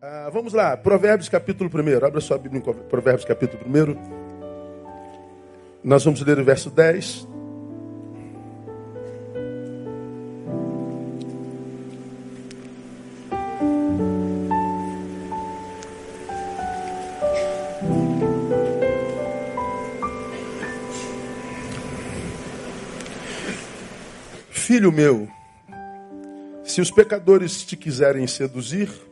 Ah, vamos lá, Provérbios capítulo 1. Abra sua Bíblia em Provérbios capítulo 1. Nós vamos ler o verso 10. Filho meu, se os pecadores te quiserem seduzir,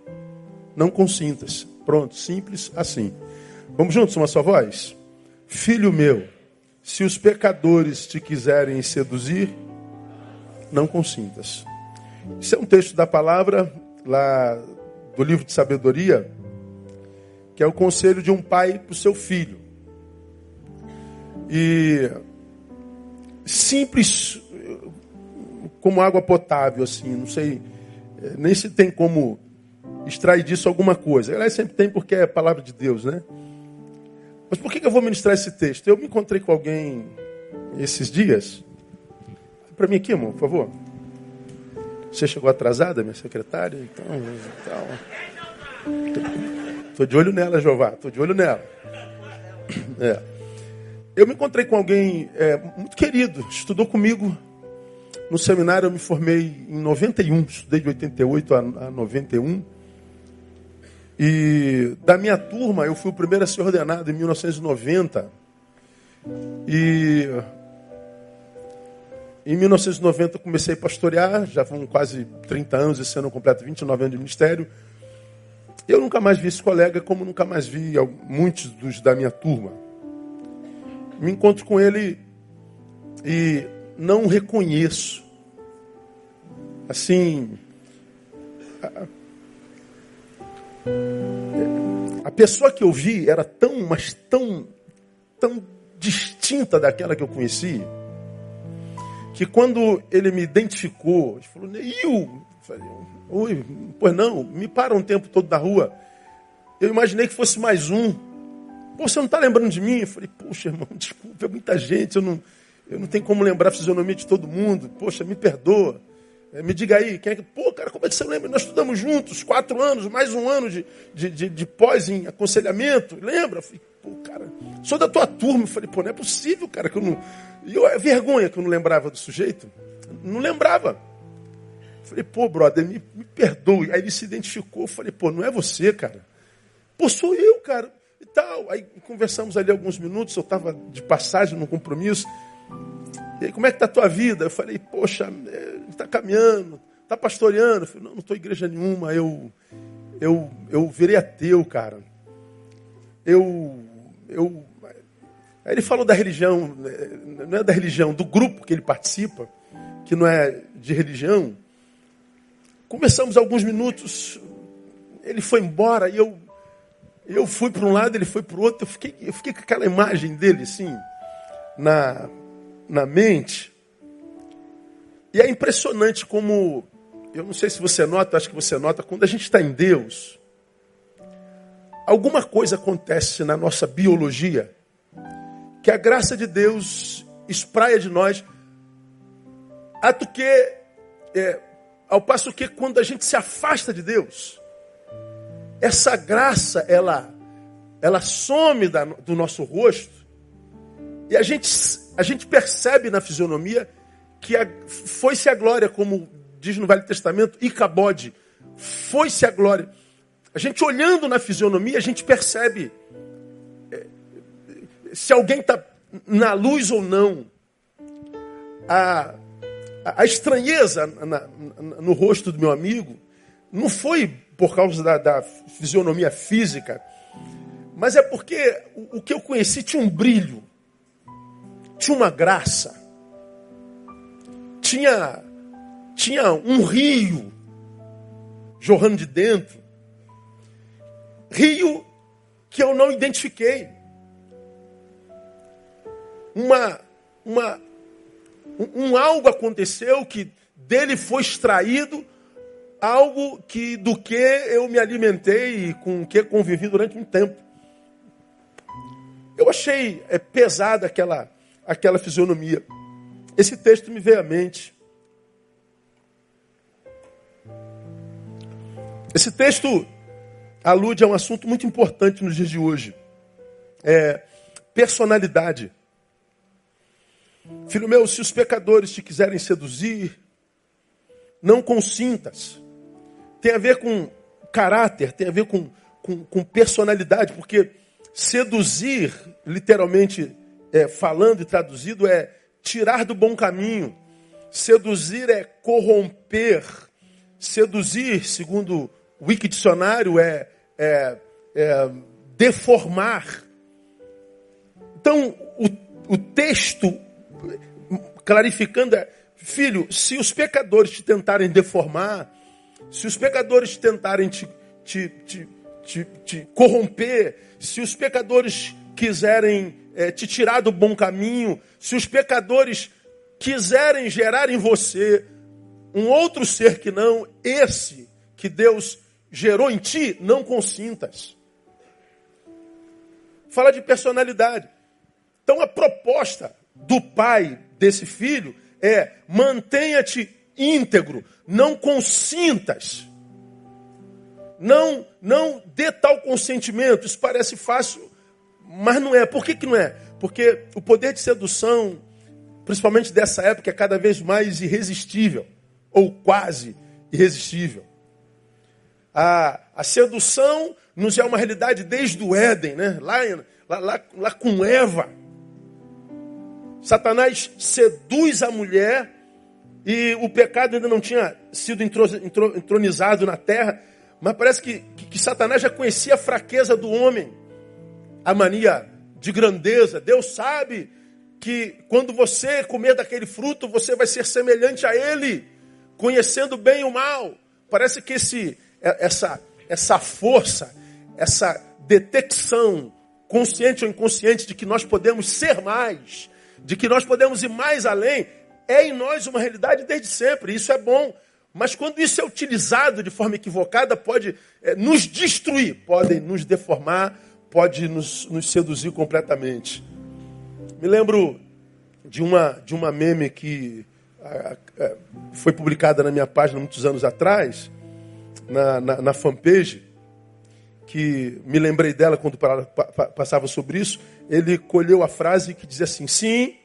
não consintas. Pronto, simples assim. Vamos juntos, uma só voz? Filho meu, se os pecadores te quiserem seduzir, não consintas. Isso é um texto da palavra lá do livro de sabedoria, que é o conselho de um pai para o seu filho. E simples como água potável, assim, não sei eh, nem se tem como extrair disso alguma coisa. Aliás, sempre tem porque é a palavra de Deus, né? Mas por que eu vou ministrar esse texto? Eu me encontrei com alguém esses dias. Para mim aqui, irmão, por favor. Você chegou atrasada, minha secretária? Então, então... Estou de olho nela, Jeová. Estou de olho nela. É. Eu me encontrei com alguém é, muito querido, estudou comigo no seminário. Eu me formei em 91, estudei de 88 a, a 91. E da minha turma, eu fui o primeiro a ser ordenado em 1990. E em 1990 comecei a pastorear, já foram quase 30 anos, esse ano completo 29 anos de ministério. Eu nunca mais vi esse colega, como nunca mais vi muitos dos da minha turma. Me encontro com ele e não reconheço. Assim, a pessoa que eu vi era tão, mas tão, tão distinta daquela que eu conheci, que quando ele me identificou, ele falou, Neil, oi, pois não, me para um tempo todo na rua. Eu imaginei que fosse mais um. Pô, você não está lembrando de mim? Eu falei, poxa, irmão, desculpa, é muita gente, eu não, eu não tenho como lembrar a fisionomia de todo mundo. Poxa, me perdoa. É, me diga aí, quem é que. Pô, cara, como é que você lembra? Nós estudamos juntos, quatro anos, mais um ano de, de, de, de pós em aconselhamento. Lembra? Falei, pô, cara, sou da tua turma. Eu falei, pô, não é possível, cara, que eu não. E eu, é vergonha que eu não lembrava do sujeito. Não lembrava. Eu falei, pô, brother, me, me perdoe. Aí ele se identificou. Eu falei, pô, não é você, cara. Pô, sou eu, cara. E tal. Aí conversamos ali alguns minutos. Eu estava de passagem num compromisso. E aí, como é que está a tua vida? Eu falei, poxa, está é, caminhando, está pastoreando. Eu falei, não, não estou em igreja nenhuma, eu, eu, eu virei ateu, cara. Eu, eu... Aí ele falou da religião, né, não é da religião, do grupo que ele participa, que não é de religião. Começamos alguns minutos, ele foi embora e eu, eu fui para um lado, ele foi para o outro. Eu fiquei, eu fiquei com aquela imagem dele, assim, na, na mente. E é impressionante como, eu não sei se você nota, acho que você nota, quando a gente está em Deus, alguma coisa acontece na nossa biologia que a graça de Deus espraia de nós, ato que, é, ao passo que quando a gente se afasta de Deus, essa graça, ela, ela some da, do nosso rosto, e a gente a gente percebe na fisionomia que foi-se a glória, como diz no Velho Testamento, Icabode, foi-se a glória. A gente olhando na fisionomia, a gente percebe é, se alguém está na luz ou não. A, a, estranheza na, na, no rosto do meu amigo não foi por causa da, da fisionomia física, mas é porque o, o que eu conheci tinha um brilho tinha uma graça, tinha, tinha um rio jorrando de dentro, rio que eu não identifiquei, uma, uma, um, algo aconteceu que dele foi extraído algo que do que eu me alimentei e com o que convivi durante um tempo. Eu achei é, pesada aquela aquela fisionomia. Esse texto me veio à mente. Esse texto alude a um assunto muito importante nos dias de hoje. É personalidade. Filho meu, se os pecadores te quiserem seduzir, não consintas. Tem a ver com caráter, tem a ver com, com, com personalidade, porque seduzir, literalmente é, falando e traduzido, é tirar do bom caminho. Seduzir é corromper. Seduzir, segundo o Wiki Dicionário, é, é, é deformar. Então, o, o texto clarificando é, filho, se os pecadores te tentarem deformar, se os pecadores tentarem te, te, te, te, te corromper, se os pecadores quiserem é, te tirar do bom caminho, se os pecadores quiserem gerar em você um outro ser que não esse que Deus gerou em ti, não consintas. Fala de personalidade. Então a proposta do pai desse filho é mantenha-te íntegro, não consintas. Não, não dê tal consentimento. Isso parece fácil, mas não é. Por que, que não é? Porque o poder de sedução, principalmente dessa época, é cada vez mais irresistível, ou quase irresistível. A, a sedução nos é uma realidade desde o Éden, né? lá, lá, lá, lá com Eva. Satanás seduz a mulher e o pecado ainda não tinha sido entronizado na terra, mas parece que, que, que Satanás já conhecia a fraqueza do homem, a mania de grandeza. Deus sabe que quando você comer daquele fruto, você vai ser semelhante a ele, conhecendo bem o mal. Parece que esse, é, essa, essa força, essa detecção, consciente ou inconsciente, de que nós podemos ser mais, de que nós podemos ir mais além, é em nós uma realidade desde sempre. Isso é bom. Mas quando isso é utilizado de forma equivocada, pode é, nos destruir, pode nos deformar, pode nos, nos, seduzir completamente. Me lembro de uma, de uma meme que a, a, foi publicada na minha página muitos anos atrás, na, na, na fanpage, que me lembrei dela quando passava sobre isso, ele colheu a frase que dizia assim: sim,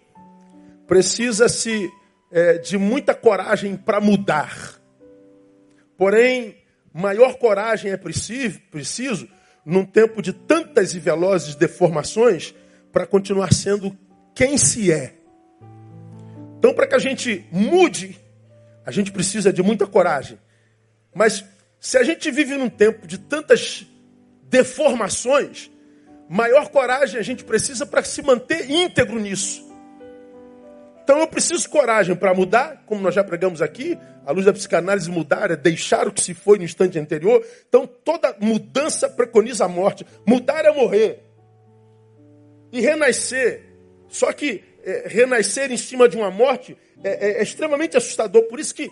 precisa-se é, de muita coragem para mudar. Porém, maior coragem é preciso, preciso num tempo de tantas e velozes deformações para continuar sendo quem se é. Então, para que a gente mude, a gente precisa de muita coragem. Mas se a gente vive num tempo de tantas deformações, maior coragem a gente precisa para se manter íntegro nisso. Então eu preciso coragem para mudar, como nós já pregamos aqui, a luz da psicanálise mudar é deixar o que se foi no instante anterior. Então toda mudança preconiza a morte. Mudar é morrer. E renascer. Só que é, renascer em cima de uma morte é, é, é extremamente assustador. Por isso que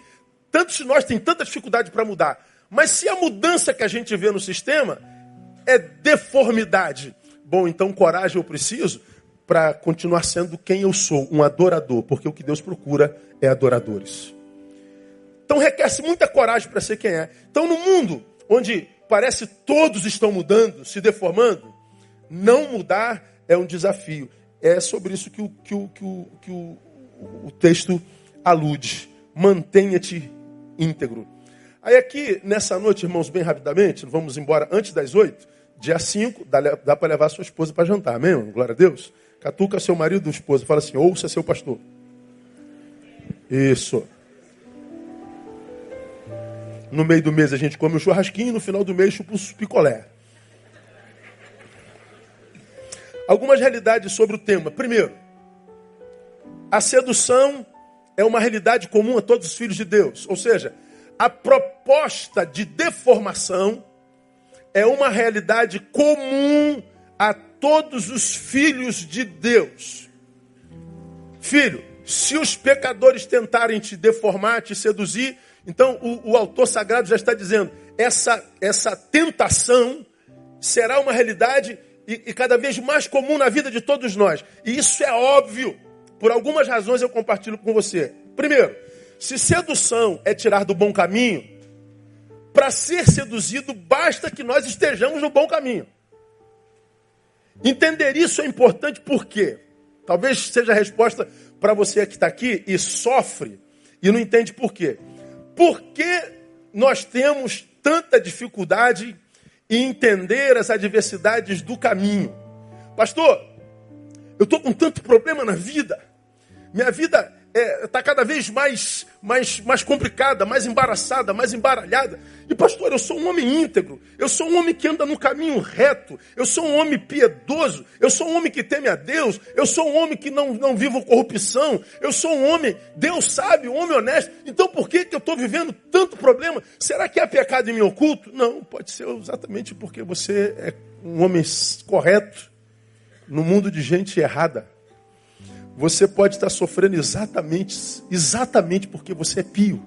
tantos de nós têm tanta dificuldade para mudar. Mas se a mudança que a gente vê no sistema é deformidade, bom, então coragem eu preciso para continuar sendo quem eu sou, um adorador, porque o que Deus procura é adoradores. Então requer-se muita coragem para ser quem é. Então no mundo onde parece todos estão mudando, se deformando, não mudar é um desafio. É sobre isso que o, que o, que o, que o, o texto alude. Mantenha-te íntegro. Aí aqui, nessa noite, irmãos, bem rapidamente, vamos embora antes das oito, dia 5, dá, dá para levar sua esposa para jantar, amém? Glória a Deus. Catuca seu marido ou esposa, fala assim, ouça seu pastor. Isso. No meio do mês a gente come um churrasquinho, no final do mês chupa um picolé. Algumas realidades sobre o tema. Primeiro, a sedução é uma realidade comum a todos os filhos de Deus. Ou seja, a proposta de deformação é uma realidade comum a todos os filhos de Deus. Filho, se os pecadores tentarem te deformar, te seduzir, então o, o autor sagrado já está dizendo: essa, essa tentação será uma realidade e, e cada vez mais comum na vida de todos nós. E isso é óbvio. Por algumas razões eu compartilho com você. Primeiro, se sedução é tirar do bom caminho, para ser seduzido, basta que nós estejamos no bom caminho. Entender isso é importante porque talvez seja a resposta para você que está aqui e sofre e não entende por quê. Por que nós temos tanta dificuldade em entender as adversidades do caminho? Pastor, eu estou com tanto problema na vida. Minha vida está é, tá cada vez mais, mais, mais complicada, mais embaraçada, mais embaralhada. E pastor, eu sou um homem íntegro, eu sou um homem que anda no caminho reto, eu sou um homem piedoso, eu sou um homem que teme a Deus, eu sou um homem que não, não vivo corrupção, eu sou um homem, Deus sabe, um homem honesto. Então por que, que eu estou vivendo tanto problema? Será que é pecado em mim oculto? Não, pode ser exatamente porque você é um homem correto no mundo de gente errada. Você pode estar sofrendo exatamente, exatamente porque você é pio.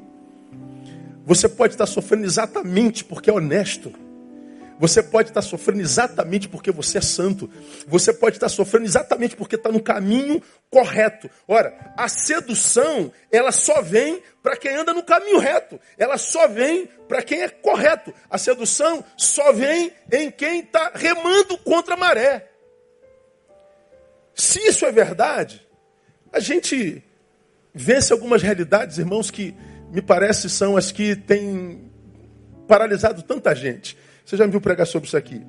Você pode estar sofrendo exatamente porque é honesto. Você pode estar sofrendo exatamente porque você é santo. Você pode estar sofrendo exatamente porque está no caminho correto. Ora, a sedução, ela só vem para quem anda no caminho reto. Ela só vem para quem é correto. A sedução só vem em quem está remando contra a maré. Se isso é verdade, a gente vence algumas realidades, irmãos, que me parece são as que têm paralisado tanta gente. Você já me viu pregar sobre isso aqui?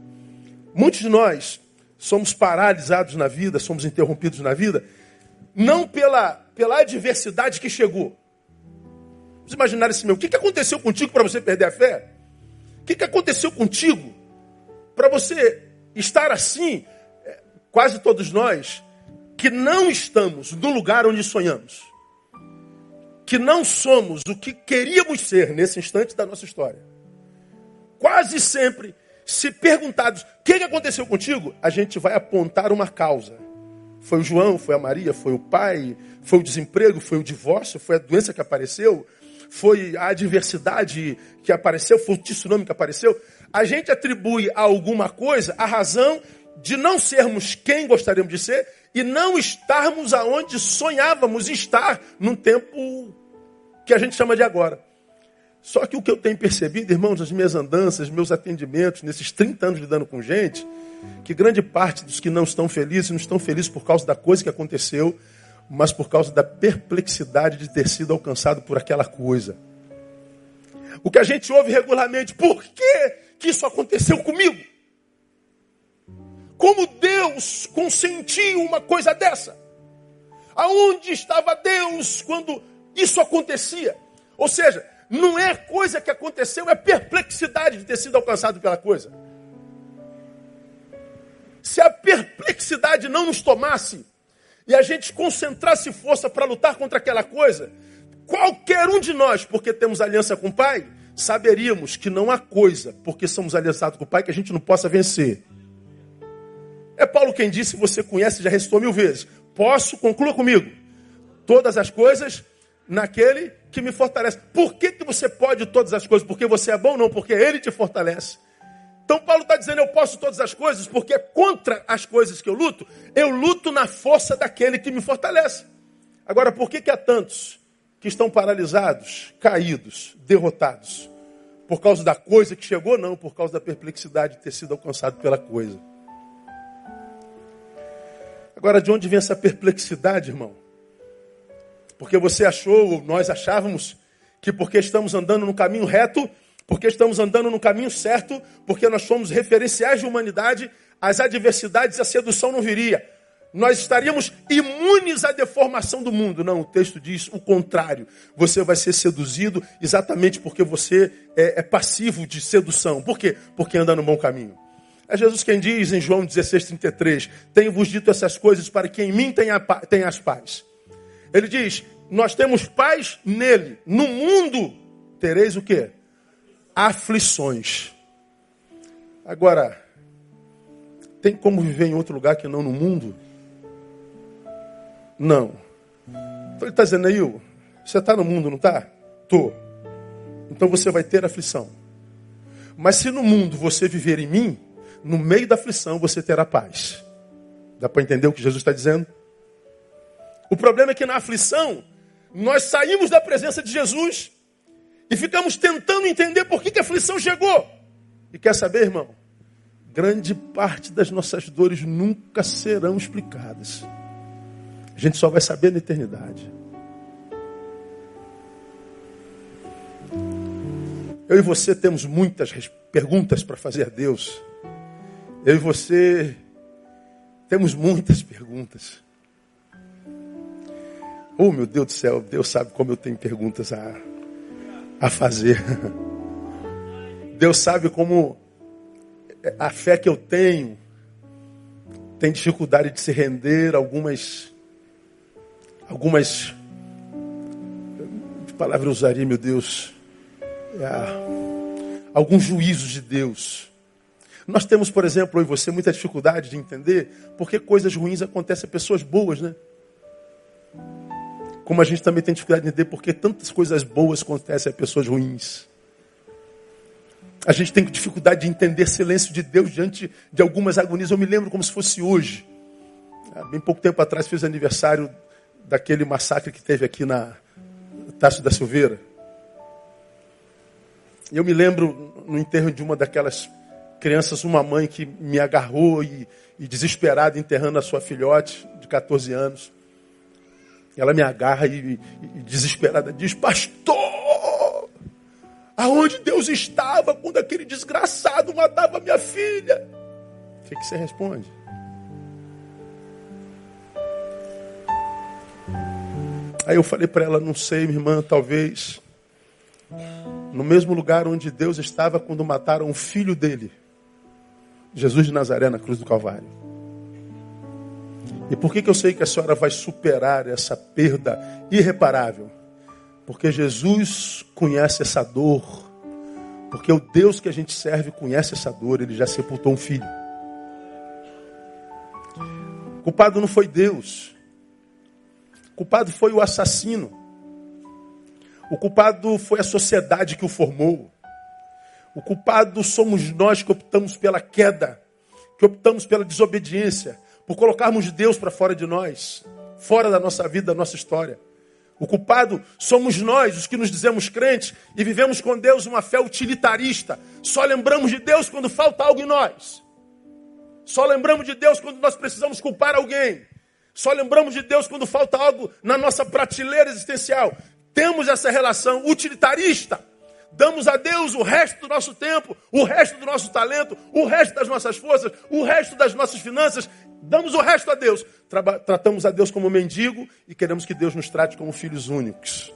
Muitos de nós somos paralisados na vida, somos interrompidos na vida, não pela, pela adversidade que chegou. Vamos imaginar esse meu. O que, que aconteceu contigo para você perder a fé? O que, que aconteceu contigo para você estar assim? É, quase todos nós que não estamos no lugar onde sonhamos, que não somos o que queríamos ser nesse instante da nossa história. Quase sempre, se perguntados o que aconteceu contigo, a gente vai apontar uma causa. Foi o João, foi a Maria, foi o pai, foi o desemprego, foi o divórcio, foi a doença que apareceu, foi a adversidade que apareceu, foi o tsunami que apareceu. A gente atribui a alguma coisa a razão de não sermos quem gostaríamos de ser e não estarmos aonde sonhávamos estar num tempo que a gente chama de agora. Só que o que eu tenho percebido, irmãos, nas minhas andanças, meus atendimentos, nesses 30 anos lidando com gente, que grande parte dos que não estão felizes não estão felizes por causa da coisa que aconteceu, mas por causa da perplexidade de ter sido alcançado por aquela coisa. O que a gente ouve regularmente, por que, que isso aconteceu comigo? Como Deus consentiu uma coisa dessa? Aonde estava Deus quando isso acontecia? Ou seja, não é coisa que aconteceu, é perplexidade de ter sido alcançado pela coisa. Se a perplexidade não nos tomasse e a gente concentrasse força para lutar contra aquela coisa, qualquer um de nós, porque temos aliança com o Pai, saberíamos que não há coisa, porque somos aliançados com o Pai, que a gente não possa vencer. É Paulo quem disse, você conhece, já restou mil vezes. Posso, conclua comigo. Todas as coisas naquele que me fortalece. Por que, que você pode todas as coisas? Porque você é bom? Não, porque ele te fortalece. Então Paulo está dizendo, eu posso todas as coisas, porque contra as coisas que eu luto, eu luto na força daquele que me fortalece. Agora, por que, que há tantos que estão paralisados, caídos, derrotados? Por causa da coisa que chegou? Não, por causa da perplexidade de ter sido alcançado pela coisa. Agora, de onde vem essa perplexidade, irmão? Porque você achou, ou nós achávamos, que porque estamos andando no caminho reto, porque estamos andando no caminho certo, porque nós somos referenciais de humanidade, as adversidades, a sedução não viria. Nós estaríamos imunes à deformação do mundo. Não, o texto diz o contrário. Você vai ser seduzido exatamente porque você é, é passivo de sedução. Por quê? Porque anda no bom caminho. É Jesus quem diz em João 16,33: Tenho-vos dito essas coisas para que em mim tenha, tenhas paz. Ele diz: Nós temos paz nele. No mundo tereis o que? Aflições. Agora, tem como viver em outro lugar que não no mundo? Não. Então ele está dizendo aí, você está no mundo, não está? Estou. Então você vai ter aflição. Mas se no mundo você viver em mim, no meio da aflição você terá paz. Dá para entender o que Jesus está dizendo? O problema é que na aflição nós saímos da presença de Jesus E ficamos tentando entender por que, que a aflição chegou. E quer saber, irmão? Grande parte das nossas dores nunca serão explicadas. A gente só vai saber na eternidade. Eu e você temos muitas perguntas para fazer a Deus. Eu e você temos muitas perguntas. Oh, meu Deus do céu, Deus sabe como eu tenho perguntas a, a fazer. Deus sabe como a fé que eu tenho tem dificuldade de se render algumas algumas que palavra eu usaria, meu Deus? É, alguns juízos de Deus. Nós temos, por exemplo, eu e você, muita dificuldade de entender porque coisas ruins acontecem a pessoas boas, né? Como a gente também tem dificuldade de entender porque tantas coisas boas acontecem a pessoas ruins. A gente tem dificuldade de entender silêncio de Deus diante de algumas agonias. Eu me lembro como se fosse hoje. Há bem pouco tempo atrás fiz aniversário daquele massacre que teve aqui na Taça da Silveira. Eu me lembro no enterro de uma daquelas crianças, uma mãe que me agarrou e, e desesperada enterrando a sua filhote de 14 anos. Ela me agarra e, e desesperada diz: Pastor, aonde Deus estava quando aquele desgraçado matava minha filha? O que, que você responde? Aí eu falei para ela: Não sei, minha irmã, talvez no mesmo lugar onde Deus estava quando mataram o filho dele, Jesus de Nazaré, na cruz do Calvário. E por que, que eu sei que a senhora vai superar essa perda irreparável? Porque Jesus conhece essa dor. Porque o Deus que a gente serve conhece essa dor. Ele já sepultou um filho. O culpado não foi Deus. O culpado foi o assassino. O culpado foi a sociedade que o formou. O culpado somos nós que optamos pela queda, que optamos pela desobediência, por colocarmos Deus para fora de nós, fora da nossa vida, da nossa história. O culpado somos nós, os que nos dizemos crentes e vivemos com Deus uma fé utilitarista. Só lembramos de Deus quando falta algo em nós. Só lembramos de Deus quando nós precisamos culpar alguém. Só lembramos de Deus quando falta algo na nossa prateleira existencial. Temos essa relação utilitarista. Damos a Deus o resto do nosso tempo, o resto do nosso talento, o resto das nossas forças, o resto das nossas finanças. Damos o resto a Deus. Tra tratamos a Deus como mendigo e queremos que Deus nos trate como filhos únicos.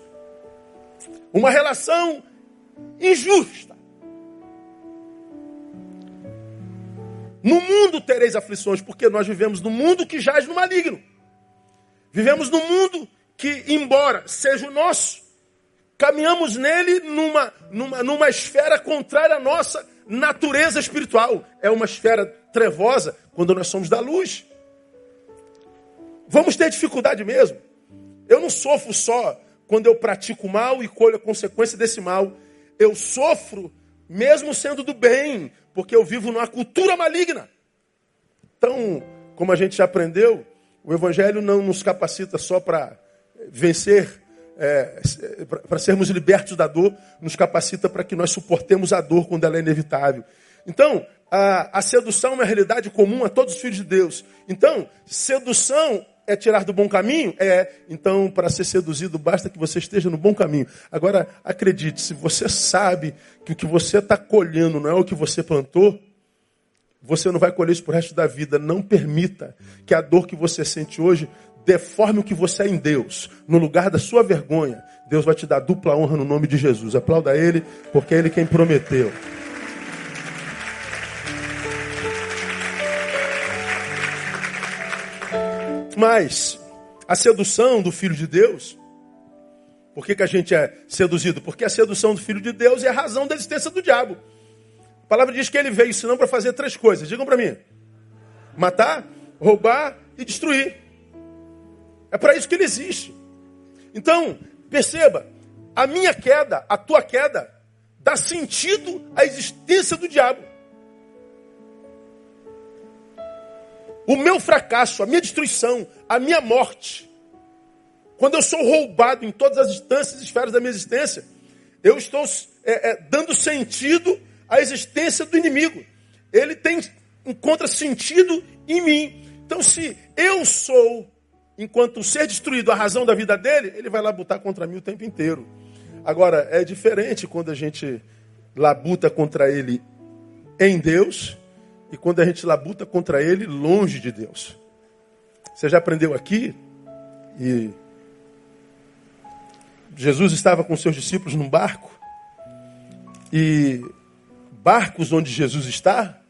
Uma relação injusta. No mundo tereis aflições, porque nós vivemos no mundo que jaz no maligno. Vivemos no mundo que, embora seja o nosso, caminhamos nele numa, numa, numa esfera contrária à nossa natureza espiritual. É uma esfera trevosa quando nós somos da luz. Vamos ter dificuldade mesmo. Eu não sofro só quando eu pratico mal e colho a consequência desse mal. Eu sofro mesmo sendo do bem, porque eu vivo numa cultura maligna. Então, como a gente já aprendeu, o Evangelho não nos capacita só para vencer é, para sermos libertos da dor, nos capacita para que nós suportemos a dor quando ela é inevitável. Então, a, a sedução é uma realidade comum a todos os filhos de Deus. Então, sedução é tirar do bom caminho? É. Então, para ser seduzido, basta que você esteja no bom caminho. Agora, acredite, se você sabe que o que você está colhendo não é o que você plantou, você não vai colher isso para o resto da vida. Não permita que a dor que você sente hoje deforme o que você é em Deus. No lugar da sua vergonha, Deus vai te dar dupla honra no nome de Jesus. Aplauda Ele, porque é Ele quem prometeu. Mas a sedução do Filho de Deus, por que, que a gente é seduzido? Porque a sedução do Filho de Deus é a razão da existência do diabo. A palavra diz que ele veio senão para fazer três coisas. Digam para mim: matar, roubar e destruir. É para isso que ele existe. Então, perceba, a minha queda, a tua queda, dá sentido à existência do diabo. O meu fracasso, a minha destruição, a minha morte, quando eu sou roubado em todas as instâncias e esferas da minha existência, Eu estou é, é, dando sentido à existência do inimigo. Ele tem encontra sentido em mim. Então, se eu sou, enquanto ser destruído, a razão da vida dele, ele vai labutar contra mim o tempo inteiro. Agora, é diferente quando a gente labuta contra ele em Deus e quando a gente labuta contra ele longe de Deus. Você já aprendeu aqui? E Jesus estava com seus discípulos num barco. E barcos onde Jesus está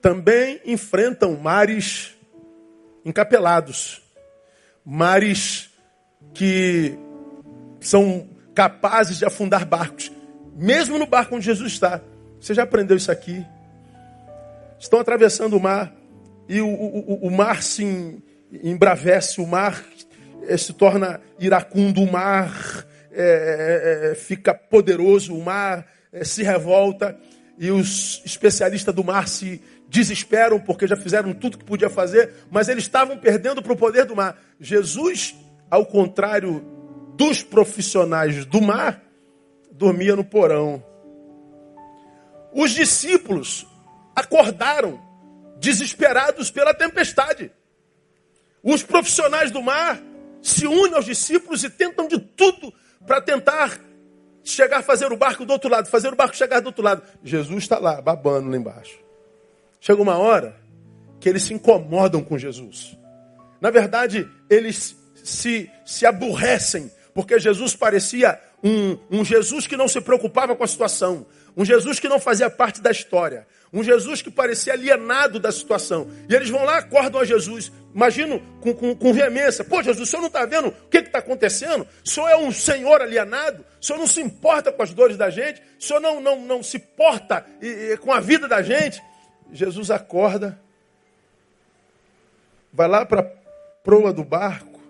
também enfrentam mares encapelados, mares que são capazes de afundar barcos, mesmo no barco onde Jesus está. Você já aprendeu isso aqui? Estão atravessando o mar e o, o, o mar se embravece, o mar eh, se torna iracundo, o mar é, é, fica poderoso, o mar é, se revolta e os especialistas do mar se desesperam porque já fizeram tudo que podia fazer, mas eles estavam perdendo para o poder do mar. Jesus, ao contrário dos profissionais do mar, dormia no porão. Os discípulos acordaram, desesperados pela tempestade. Os profissionais do mar se unem aos discípulos e tentam de tudo para tentar chegar a fazer o barco do outro lado, fazer o barco chegar do outro lado. Jesus está lá, babando lá embaixo. Chega uma hora que eles se incomodam com Jesus. Na verdade, eles se, se aborrecem, porque Jesus parecia um, um Jesus que não se preocupava com a situação, um Jesus que não fazia parte da história, um Jesus que parecia alienado da situação. E eles vão lá, acordam a Jesus. Imagino com, com, com veemência: Pô, Jesus, o senhor não está vendo o que está acontecendo? O senhor é um senhor alienado? O senhor não se importa com as dores da gente? O senhor não, não, não se porta com a vida da gente? Jesus acorda, vai lá para a proa do barco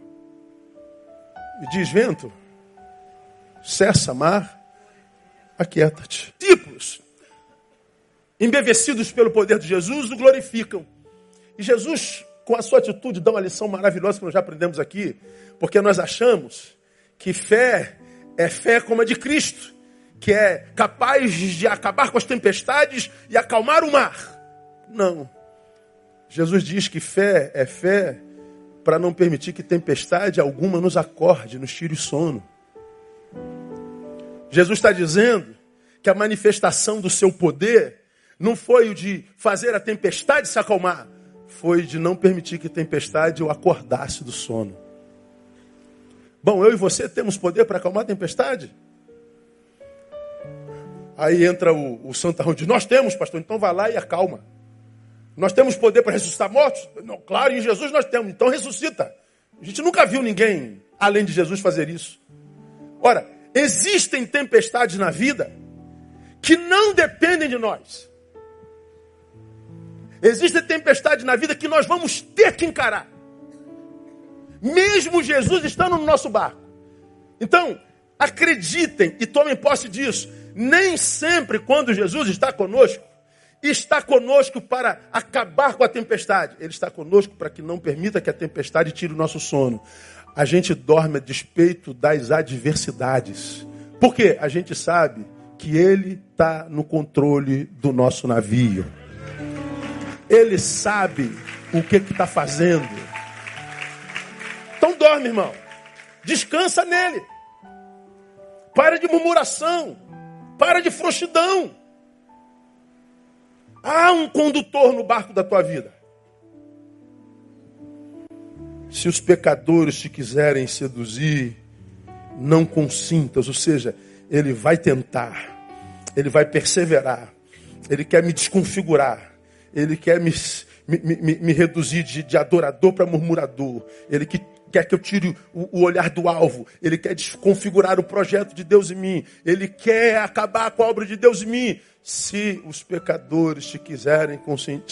e diz: Vento, cessa, mar, aquieta-te. Discípulos, embevecidos pelo poder de Jesus, o glorificam. E Jesus, com a sua atitude, dá uma lição maravilhosa que nós já aprendemos aqui, porque nós achamos que fé é fé como a de Cristo, que é capaz de acabar com as tempestades e acalmar o mar. Não. Jesus diz que fé é fé para não permitir que tempestade alguma nos acorde, nos tire o sono. Jesus está dizendo que a manifestação do seu poder não foi o de fazer a tempestade se acalmar, foi de não permitir que tempestade o acordasse do sono. Bom, eu e você temos poder para acalmar a tempestade? Aí entra o, o santarrão nós temos, pastor, então vai lá e acalma. Nós temos poder para ressuscitar mortos? Não, claro, em Jesus nós temos, então ressuscita. A gente nunca viu ninguém, além de Jesus, fazer isso. Ora, existem tempestades na vida que não dependem de nós. Existem tempestades na vida que nós vamos ter que encarar. Mesmo Jesus estando no nosso barco. Então, acreditem e tomem posse disso. Nem sempre, quando Jesus está conosco, está conosco para acabar com a tempestade. Ele está conosco para que não permita que a tempestade tire o nosso sono. A gente dorme a despeito das adversidades. Por quê? A gente sabe que Ele está no controle do nosso navio. Ele sabe o que está fazendo. Então dorme, irmão. Descansa nele. Para de murmuração. Para de frouxidão. Há um condutor no barco da tua vida. Se os pecadores te quiserem seduzir, não consintas, ou seja, ele vai tentar, ele vai perseverar, ele quer me desconfigurar, ele quer me, me, me, me reduzir de, de adorador para murmurador, ele que quer que eu tire o, olhar do alvo, ele quer desconfigurar o projeto de Deus em mim, ele quer acabar com a obra de Deus em mim. Se os pecadores te quiserem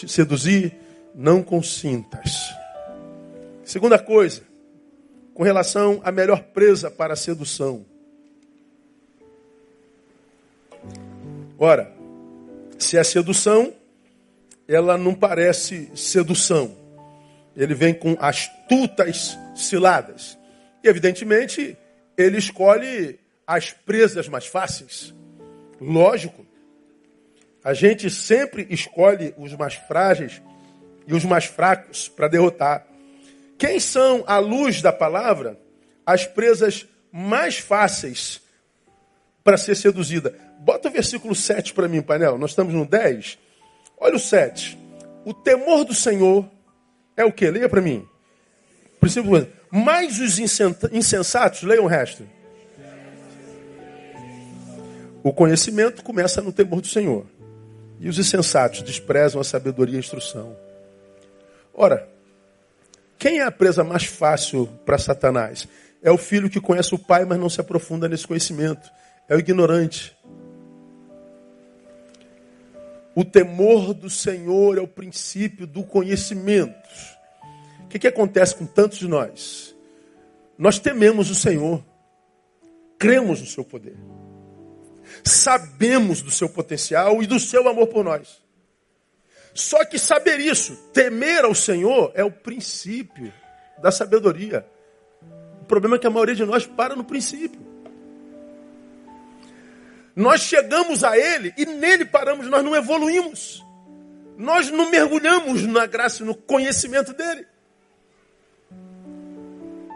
seduzir, não consintas. Segunda coisa, com relação à melhor presa para a sedução. Ora, se é sedução, ela não parece sedução. Ele vem com astutas ciladas. E, evidentemente, ele escolhe as presas mais fáceis? Lógico. A gente sempre escolhe os mais frágeis e os mais fracos para derrotar. Quem são, à luz da palavra, as presas mais fáceis para ser seduzida? Bota o versículo 7 para mim, painel. Nós estamos no 10. Olha o 7. O temor do Senhor é o que? Leia para mim. Princípio, mais os insensatos, leiam o resto. O conhecimento começa no temor do Senhor. E os insensatos desprezam a sabedoria e a instrução. Ora, quem é a presa mais fácil para Satanás? É o filho que conhece o pai, mas não se aprofunda nesse conhecimento. É o ignorante. O temor do Senhor é o princípio do conhecimento. Que, que acontece com tantos de nós? Nós tememos o Senhor, cremos no seu poder, sabemos do seu potencial e do seu amor por nós. Só que saber isso, temer ao Senhor, é o princípio da sabedoria. O problema é que a maioria de nós para no princípio. Nós chegamos a Ele e nele paramos, nós não evoluímos. Nós não mergulhamos na graça e no conhecimento dele.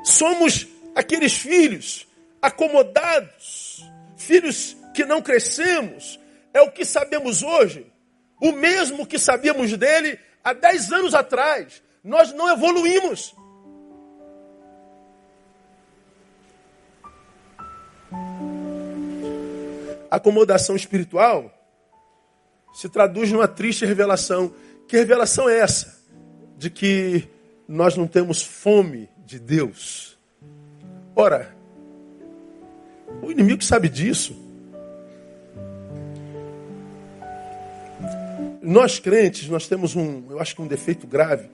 Somos aqueles filhos acomodados, filhos que não crescemos. É o que sabemos hoje, o mesmo que sabíamos dele há dez anos atrás. Nós não evoluímos. Acomodação espiritual se traduz numa triste revelação. Que revelação é essa? De que nós não temos fome de Deus. Ora, o inimigo sabe disso. Nós crentes, nós temos um, eu acho que um defeito grave.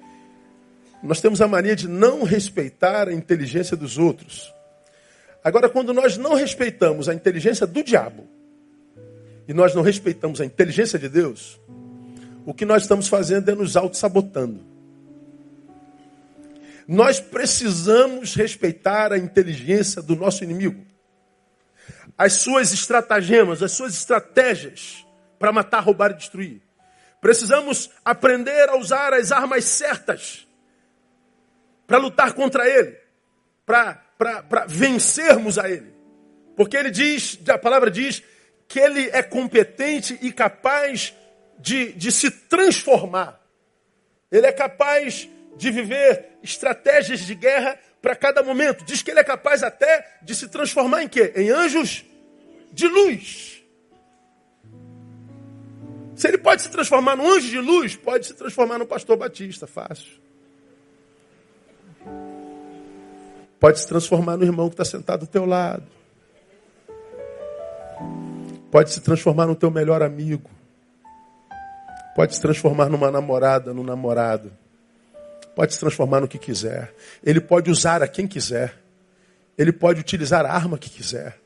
Nós temos a mania de não respeitar a inteligência dos outros. Agora, quando nós não respeitamos a inteligência do diabo e nós não respeitamos a inteligência de Deus, o que nós estamos fazendo é nos auto-sabotando. Nós precisamos respeitar a inteligência do nosso inimigo. As suas estratagemas, as suas estratégias para matar, roubar e destruir. Precisamos aprender a usar as armas certas para lutar contra ele, para vencermos a ele. Porque ele diz, a palavra diz, que ele é competente e capaz de, de se transformar. Ele é capaz de viver estratégias de guerra para cada momento. Diz que ele é capaz até de se transformar em quê? Em anjos de luz. Se ele pode se transformar num anjo de luz, pode se transformar no pastor batista, fácil. Pode se transformar no irmão que está sentado do teu lado. Pode se transformar no teu melhor amigo. Pode se transformar numa namorada, num namorado. Pode se transformar no que quiser. Ele pode usar a quem quiser. Ele pode utilizar a arma que quiser.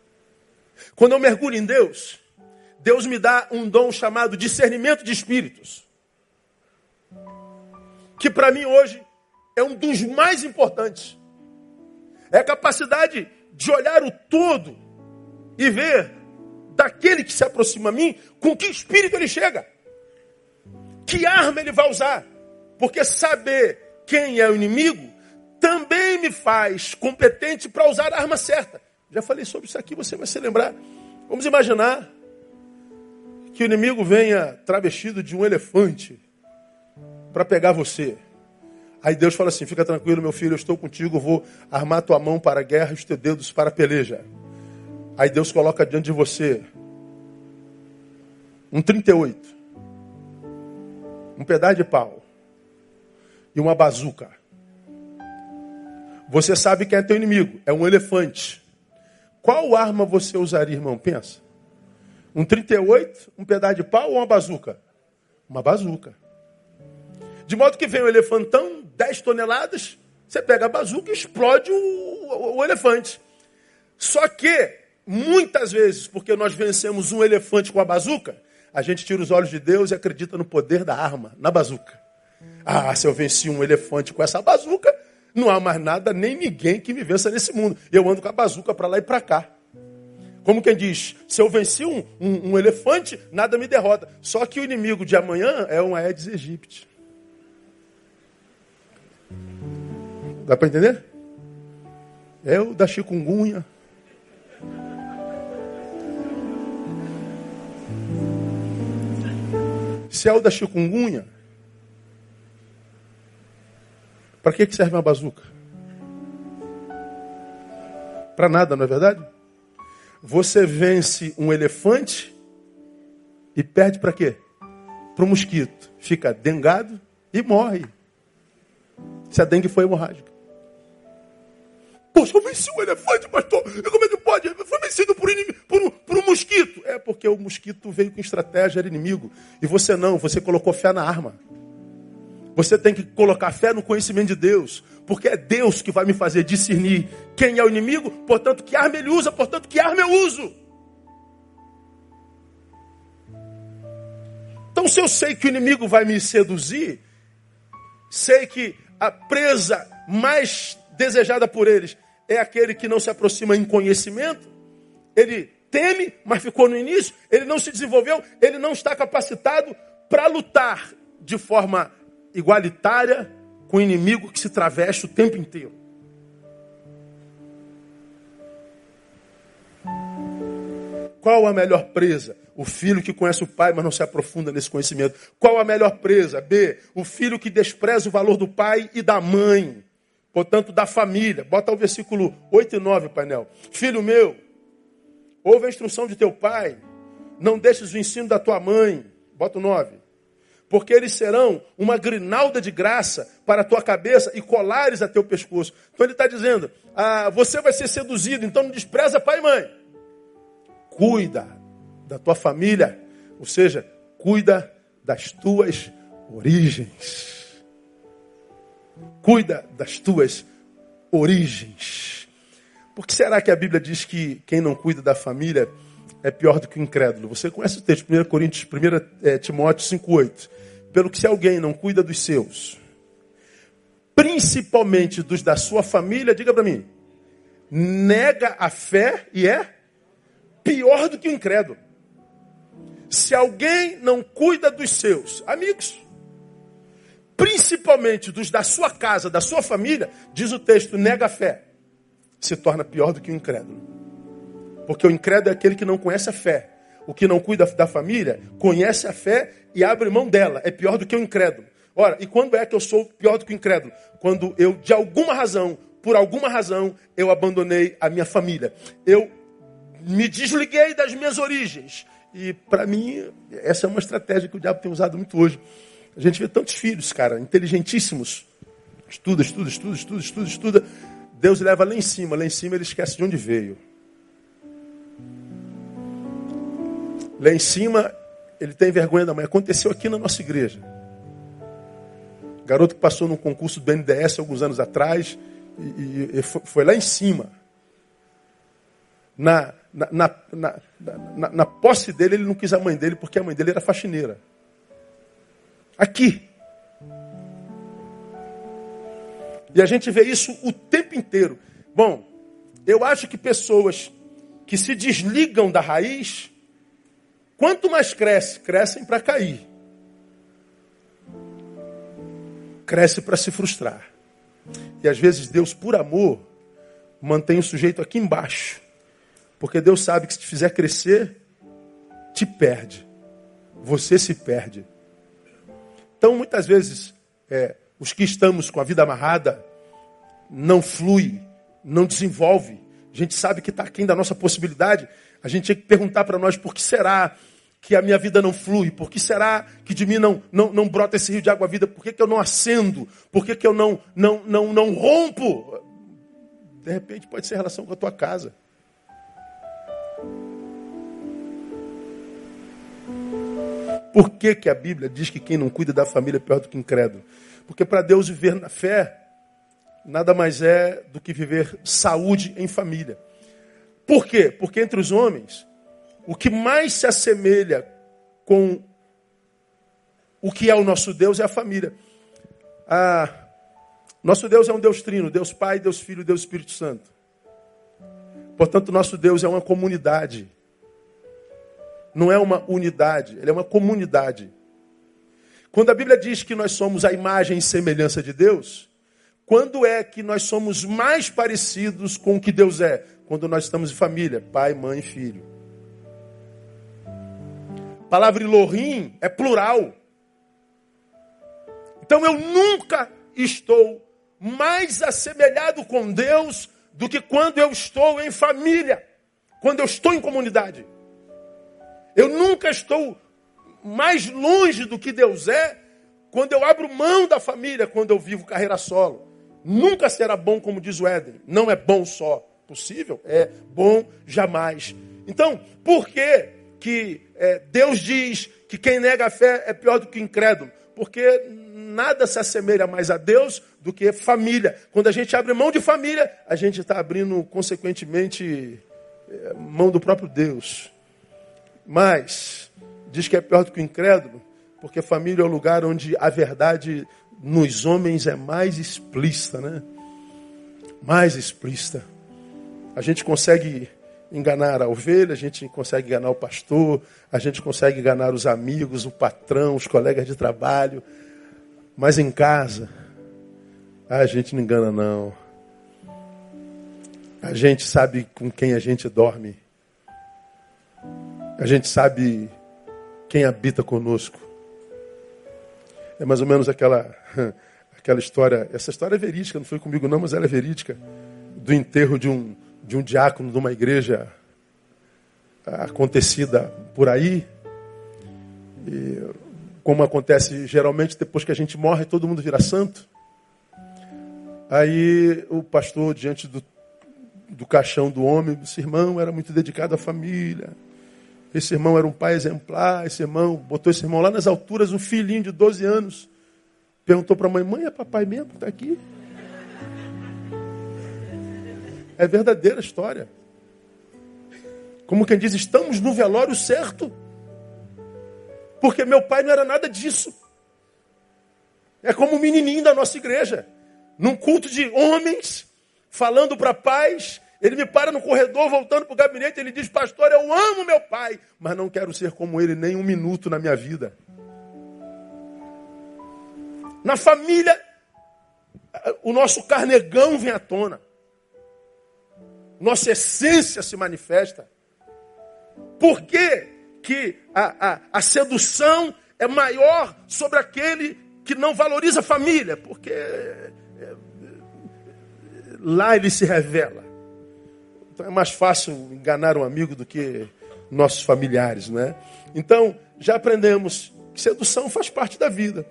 Quando eu mergulho em Deus, Deus me dá um dom chamado discernimento de espíritos. Que para mim hoje é um dos mais importantes. É a capacidade de olhar o todo e ver daquele que se aproxima a mim com que espírito ele chega. Que arma ele vai usar. Porque saber quem é o inimigo também me faz competente para usar a arma certa. Já falei sobre isso aqui, você vai se lembrar. Vamos imaginar que o inimigo venha travestido de um elefante para pegar você. Aí Deus fala assim: fica tranquilo, meu filho, eu estou contigo, vou armar tua mão para a guerra e os teus dedos para a peleja. Aí Deus coloca diante de você um 38, um pedaço de pau e uma bazuca. Você sabe quem é teu inimigo, é um elefante. Qual arma você usaria, irmão? Pensa. Um 38, um pedaço de pau ou uma bazuca? Uma bazuca. De modo que vem o elefantão, 10 toneladas, você pega a bazuca e explode o, o, o elefante. Só que, muitas vezes, porque nós vencemos um elefante com a bazuca, a gente tira os olhos de Deus e acredita no poder da arma, na bazuca. Ah, se eu venci um elefante com essa bazuca, não há mais nada, nem ninguém que me vença nesse mundo. Eu ando com a bazuca para lá e para cá. Como quem diz, se eu venci um, um, um elefante, nada me derrota. Só que o inimigo de amanhã é um Aedes aegypti. Dá para entender? É o da chikungunya. Se é o da chikungunya, para que serve uma bazuca? Para nada, não é verdade? Você vence um elefante e perde para quê? Para o mosquito. Fica dengado e morre. Se a dengue foi hemorrágica. Poxa, eu venci um elefante, pastor. Como é que pode? Foi vencido por, inimigo, por, um, por um mosquito. É porque o mosquito veio com estratégia, era inimigo. E você não, você colocou fé na arma. Você tem que colocar fé no conhecimento de Deus. Porque é Deus que vai me fazer discernir quem é o inimigo, portanto, que arma ele usa, portanto, que arma eu uso. Então, se eu sei que o inimigo vai me seduzir, sei que a presa mais desejada por eles é aquele que não se aproxima em conhecimento, ele teme, mas ficou no início, ele não se desenvolveu, ele não está capacitado para lutar de forma igualitária com o inimigo que se traveste o tempo inteiro. Qual a melhor presa? O filho que conhece o pai, mas não se aprofunda nesse conhecimento. Qual a melhor presa? B. O filho que despreza o valor do pai e da mãe portanto, da família. Bota o versículo 8 e 9, painel. Filho meu, ouve a instrução de teu pai, não deixes o ensino da tua mãe. Bota o 9. Porque eles serão uma grinalda de graça para a tua cabeça e colares a teu pescoço. Então ele está dizendo: ah, você vai ser seduzido, então não despreza pai e mãe. Cuida da tua família, ou seja, cuida das tuas origens. Cuida das tuas origens. Por que será que a Bíblia diz que quem não cuida da família é pior do que o incrédulo? Você conhece o texto, 1 Coríntios, 1 é, Timóteo 5,8. Pelo que se alguém não cuida dos seus, principalmente dos da sua família, diga para mim, nega a fé e é pior do que o incrédulo. Se alguém não cuida dos seus amigos, principalmente dos da sua casa, da sua família, diz o texto, nega a fé, se torna pior do que o incrédulo. Porque o incrédulo é aquele que não conhece a fé. O que não cuida da família, conhece a fé e abre mão dela. É pior do que o incrédulo. Ora, e quando é que eu sou pior do que o incrédulo? Quando eu, de alguma razão, por alguma razão, eu abandonei a minha família. Eu me desliguei das minhas origens. E para mim, essa é uma estratégia que o diabo tem usado muito hoje. A gente vê tantos filhos, cara, inteligentíssimos. Estuda, estuda, estuda, estuda, estuda, estuda. Deus leva lá em cima. Lá em cima ele esquece de onde veio. Lá em cima ele tem vergonha da mãe. Aconteceu aqui na nossa igreja. Garoto que passou num concurso do BNDES alguns anos atrás. E, e, e foi lá em cima. Na, na, na, na, na posse dele, ele não quis a mãe dele porque a mãe dele era faxineira. Aqui. E a gente vê isso o tempo inteiro. Bom, eu acho que pessoas que se desligam da raiz, quanto mais cresce, crescem para cair. Cresce para se frustrar. E às vezes Deus, por amor, mantém o sujeito aqui embaixo. Porque Deus sabe que se te fizer crescer, te perde. Você se perde. Então, muitas vezes, é, os que estamos com a vida amarrada não flui, não desenvolve. A gente sabe que está aquém da nossa possibilidade. A gente tem que perguntar para nós por que será que a minha vida não flui? Por que será que de mim não, não, não brota esse rio de água vida? Por que, que eu não acendo? Por que, que eu não, não, não, não rompo? De repente pode ser relação com a tua casa. Por que, que a Bíblia diz que quem não cuida da família é pior do que incrédulo? Porque para Deus viver na fé nada mais é do que viver saúde em família. Por quê? Porque entre os homens, o que mais se assemelha com o que é o nosso Deus é a família. Ah, nosso Deus é um Deus trino, Deus Pai, Deus Filho, Deus Espírito Santo. Portanto, nosso Deus é uma comunidade. Não é uma unidade, ele é uma comunidade. Quando a Bíblia diz que nós somos a imagem e semelhança de Deus, quando é que nós somos mais parecidos com o que Deus é? Quando nós estamos em família, pai, mãe e filho. A palavra Elohim é plural. Então eu nunca estou mais assemelhado com Deus do que quando eu estou em família, quando eu estou em comunidade. Eu nunca estou mais longe do que Deus é quando eu abro mão da família, quando eu vivo carreira solo. Nunca será bom, como diz o Éden. Não é bom só. Possível? É bom jamais. Então, por que, que é, Deus diz que quem nega a fé é pior do que incrédulo? Porque nada se assemelha mais a Deus do que família. Quando a gente abre mão de família, a gente está abrindo, consequentemente, é, mão do próprio Deus. Mas, diz que é pior do que o incrédulo, porque família é o lugar onde a verdade nos homens é mais explícita, né? Mais explícita. A gente consegue enganar a ovelha, a gente consegue enganar o pastor, a gente consegue enganar os amigos, o patrão, os colegas de trabalho. Mas em casa, a gente não engana não. A gente sabe com quem a gente dorme. A gente sabe quem habita conosco. É mais ou menos aquela, aquela história. Essa história é verídica, não foi comigo não, mas ela é verídica. Do enterro de um, de um diácono de uma igreja acontecida por aí. E, como acontece geralmente depois que a gente morre, todo mundo vira santo. Aí o pastor, diante do, do caixão do homem, disse: irmão era muito dedicado à família esse irmão era um pai exemplar, esse irmão botou esse irmão lá nas alturas, um filhinho de 12 anos. Perguntou para a mãe: mãe, é papai mesmo que está aqui? É verdadeira a história. Como quem diz, estamos no velório certo. Porque meu pai não era nada disso. É como o menininho da nossa igreja. Num culto de homens, falando para pais, ele me para no corredor, voltando para o gabinete, ele diz, pastor, eu amo meu pai, mas não quero ser como ele nem um minuto na minha vida. Na família, o nosso carnegão vem à tona. Nossa essência se manifesta. Por que, que a, a, a sedução é maior sobre aquele que não valoriza a família? Porque é, é, lá ele se revela. Então é mais fácil enganar um amigo do que nossos familiares, né? Então, já aprendemos que sedução faz parte da vida.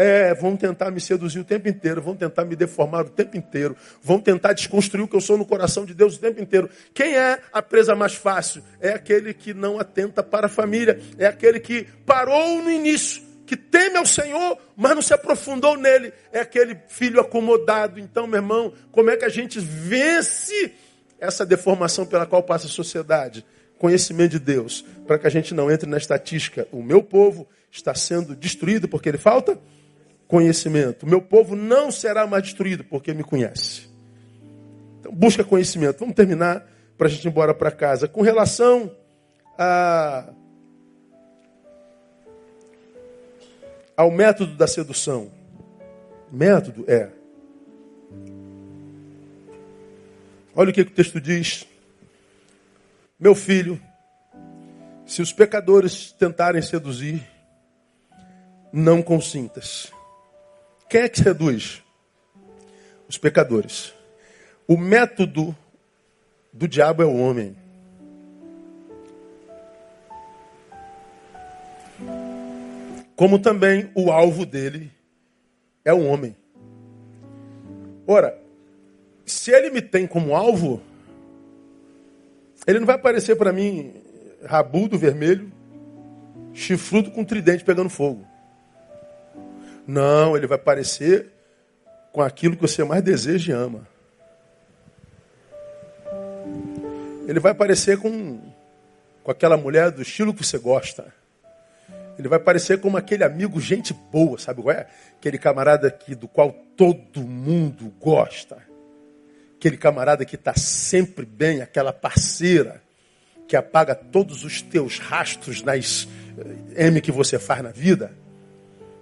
É, vão tentar me seduzir o tempo inteiro, vão tentar me deformar o tempo inteiro, vão tentar desconstruir o que eu sou no coração de Deus o tempo inteiro. Quem é a presa mais fácil? É aquele que não atenta para a família, é aquele que parou no início, que teme ao Senhor, mas não se aprofundou nele. É aquele filho acomodado. Então, meu irmão, como é que a gente vence essa deformação pela qual passa a sociedade, conhecimento de Deus, para que a gente não entre na estatística. O meu povo está sendo destruído porque ele falta conhecimento. Meu povo não será mais destruído porque me conhece. Então, busca conhecimento. Vamos terminar para a gente ir embora para casa. Com relação a, ao método da sedução. Método é Olha o que, o texto diz. Meu filho, se os pecadores tentarem seduzir, não consintas. Quem é que seduz? Os pecadores. O método do diabo é o homem. Como também o alvo dele é o homem. Ora, se ele me tem como alvo, ele não vai aparecer para mim rabudo, vermelho, chifrudo com tridente pegando fogo. Não, ele vai aparecer com aquilo que você mais deseja e ama. Ele vai aparecer com, com aquela mulher do estilo que você gosta. Ele vai parecer como aquele amigo, gente boa, sabe qual é? Aquele camarada aqui do qual todo mundo gosta aquele camarada que está sempre bem, aquela parceira que apaga todos os teus rastros nas eh, M que você faz na vida.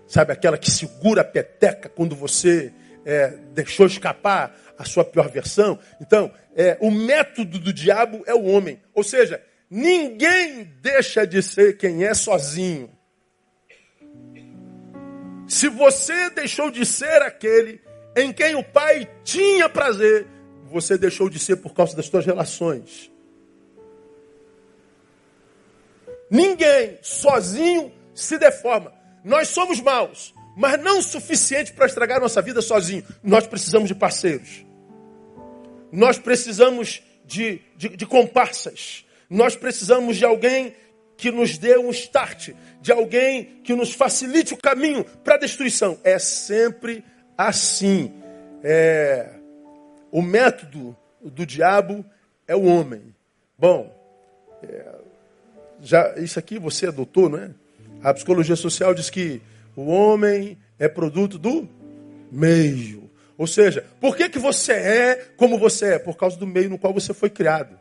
Sabe, aquela que segura a peteca quando você é, deixou escapar a sua pior versão. Então, é, o método do diabo é o homem. Ou seja, ninguém deixa de ser quem é sozinho. Se você deixou de ser aquele em quem o pai tinha prazer, você deixou de ser por causa das suas relações. Ninguém sozinho se deforma. Nós somos maus, mas não o suficiente para estragar nossa vida sozinho. Nós precisamos de parceiros. Nós precisamos de, de, de comparsas. Nós precisamos de alguém que nos dê um start, de alguém que nos facilite o caminho para a destruição. É sempre assim. É, o método do diabo é o homem. Bom, é, já isso aqui você é doutor, não é? A psicologia social diz que o homem é produto do meio. Ou seja, por que, que você é como você é? Por causa do meio no qual você foi criado.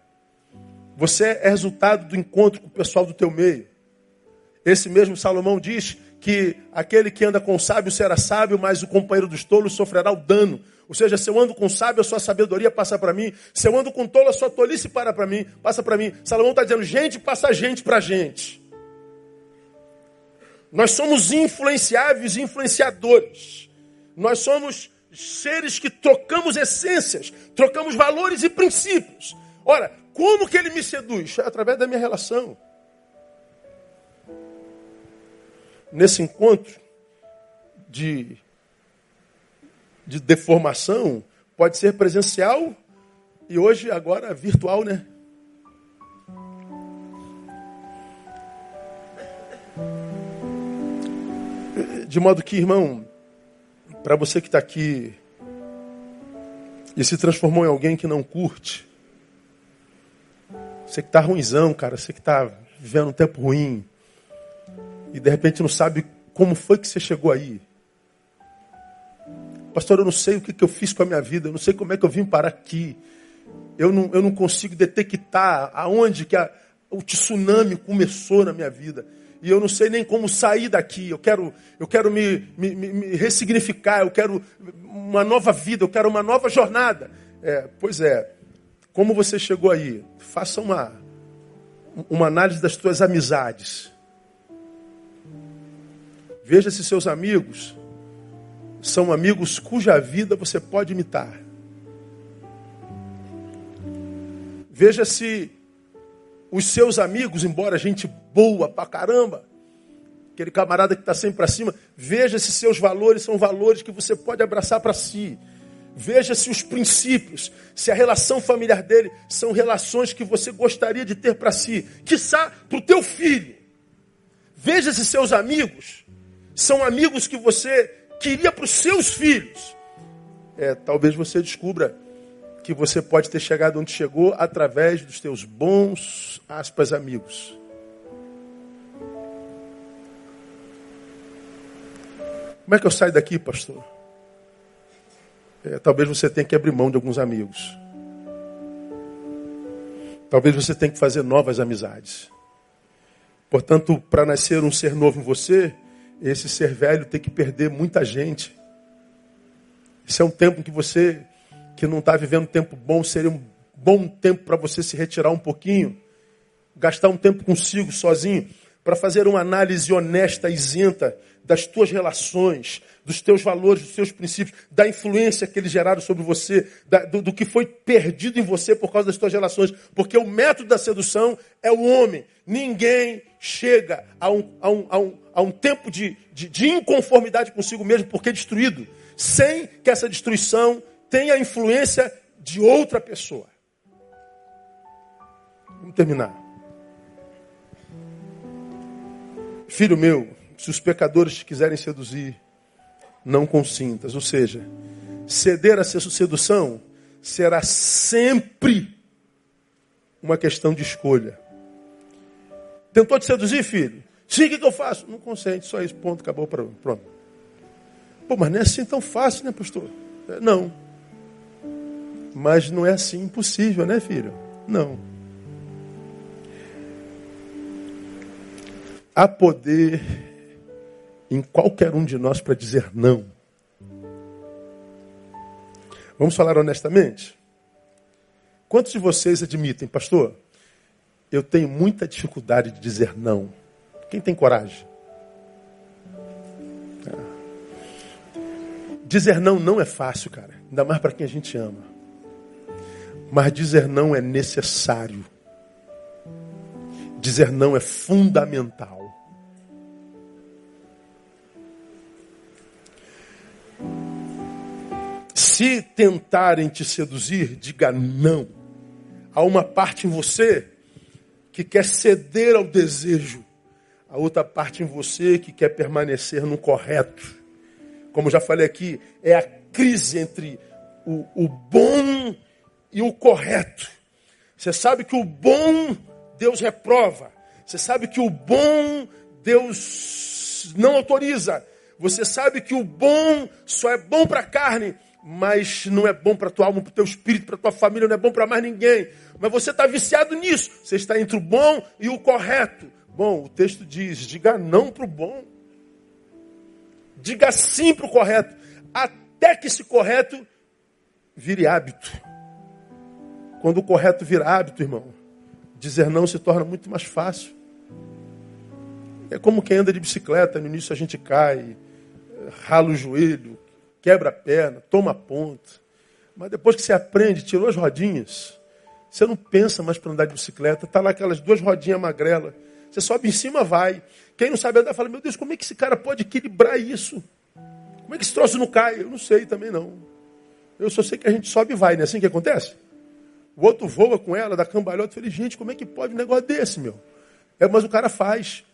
Você é resultado do encontro com o pessoal do teu meio. Esse mesmo Salomão diz que aquele que anda com o sábio será sábio, mas o companheiro dos tolos sofrerá o dano. Ou seja, se eu ando com sábio, a sua sabedoria passa para mim. Se eu ando com tolo, a sua tolice para para mim, passa para mim. Salomão está dizendo, gente passa gente para gente. Nós somos influenciáveis e influenciadores. Nós somos seres que trocamos essências, trocamos valores e princípios. Ora, como que ele me seduz? É através da minha relação. Nesse encontro de de deformação pode ser presencial e hoje, agora, virtual, né? De modo que, irmão, para você que está aqui e se transformou em alguém que não curte, você que está ruimzão, cara, você que está vivendo um tempo ruim e de repente não sabe como foi que você chegou aí. Pastor, eu não sei o que, que eu fiz com a minha vida, eu não sei como é que eu vim parar aqui. Eu não, eu não consigo detectar aonde que a, o tsunami começou na minha vida. E eu não sei nem como sair daqui. Eu quero, eu quero me, me, me ressignificar, eu quero uma nova vida, eu quero uma nova jornada. É, pois é, como você chegou aí? Faça uma, uma análise das suas amizades. Veja se seus amigos são amigos cuja vida você pode imitar. Veja se os seus amigos, embora gente boa pra caramba, aquele camarada que está sempre para cima, veja se seus valores são valores que você pode abraçar para si. Veja se os princípios, se a relação familiar dele são relações que você gostaria de ter para si, quiçá para o teu filho. Veja se seus amigos são amigos que você queria para os seus filhos. É, talvez você descubra que você pode ter chegado onde chegou através dos teus bons, aspas, amigos. Como é que eu saio daqui, pastor? É, talvez você tenha que abrir mão de alguns amigos. Talvez você tenha que fazer novas amizades. Portanto, para nascer um ser novo em você, esse ser velho tem que perder muita gente. Esse é um tempo que você, que não está vivendo tempo bom, seria um bom tempo para você se retirar um pouquinho, gastar um tempo consigo, sozinho, para fazer uma análise honesta, isenta das tuas relações, dos teus valores, dos teus princípios, da influência que eles geraram sobre você, da, do, do, que foi perdido em você por causa das tuas relações. Porque o método da sedução é o homem. Ninguém chega a um, a um, a um, a um tempo de, de, de inconformidade consigo mesmo, porque é destruído, sem que essa destruição tenha a influência de outra pessoa. Vamos terminar. Filho meu, se os pecadores te quiserem seduzir, não consintas. Ou seja, ceder a sedução será sempre uma questão de escolha. Tentou te seduzir, filho? Sim, o que, que eu faço? Não consente, só isso, ponto, acabou, pronto. Pô, mas não é assim tão fácil, né, pastor? É, não. Mas não é assim impossível, né, filho? Não. Há poder em qualquer um de nós para dizer não. Vamos falar honestamente? Quantos de vocês admitem, pastor? Eu tenho muita dificuldade de dizer não. Quem tem coragem? Dizer não não é fácil, cara. Ainda mais para quem a gente ama. Mas dizer não é necessário. Dizer não é fundamental. Se tentarem te seduzir, diga não. Há uma parte em você que quer ceder ao desejo, a outra parte em você que quer permanecer no correto como já falei aqui, é a crise entre o, o bom e o correto. Você sabe que o bom Deus reprova. Você sabe que o bom Deus não autoriza. Você sabe que o bom só é bom para a carne, mas não é bom para tua alma, para o teu espírito, para tua família, não é bom para mais ninguém. Mas você está viciado nisso. Você está entre o bom e o correto. Bom, o texto diz: diga não para o bom. Diga sim para o correto, até que esse correto vire hábito. Quando o correto vira hábito, irmão, dizer não se torna muito mais fácil. É como quem anda de bicicleta, no início a gente cai, rala o joelho, quebra a perna, toma a ponta. Mas depois que você aprende, tirou as rodinhas, você não pensa mais para andar de bicicleta, tá lá aquelas duas rodinhas magrelas. Você sobe em cima, vai. Quem não sabe andar fala, meu Deus, como é que esse cara pode equilibrar isso? Como é que esse troço não cai? Eu não sei também não. Eu só sei que a gente sobe e vai, não é assim que acontece? O outro voa com ela, da cambalhota, eu falei, gente, como é que pode um negócio desse, meu? É, mas o cara faz.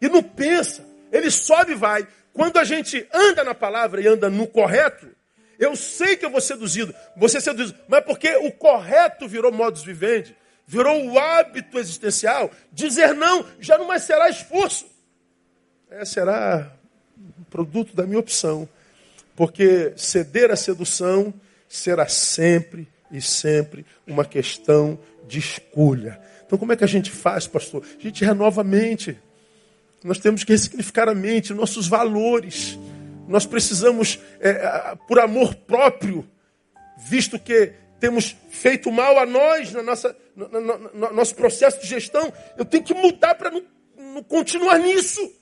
E não pensa, ele sobe e vai. Quando a gente anda na palavra e anda no correto, eu sei que eu vou seduzido, você seduzido, mas porque o correto virou modus vivendi, virou o hábito existencial, dizer não já não mais será esforço. É, será produto da minha opção. Porque ceder à sedução será sempre e sempre uma questão de escolha. Então, como é que a gente faz, pastor? A gente renova a mente. Nós temos que ressignificar a mente, nossos valores. Nós precisamos, é, por amor próprio, visto que temos feito mal a nós, na nossa, no, no, no nosso processo de gestão, eu tenho que mudar para não, não continuar nisso.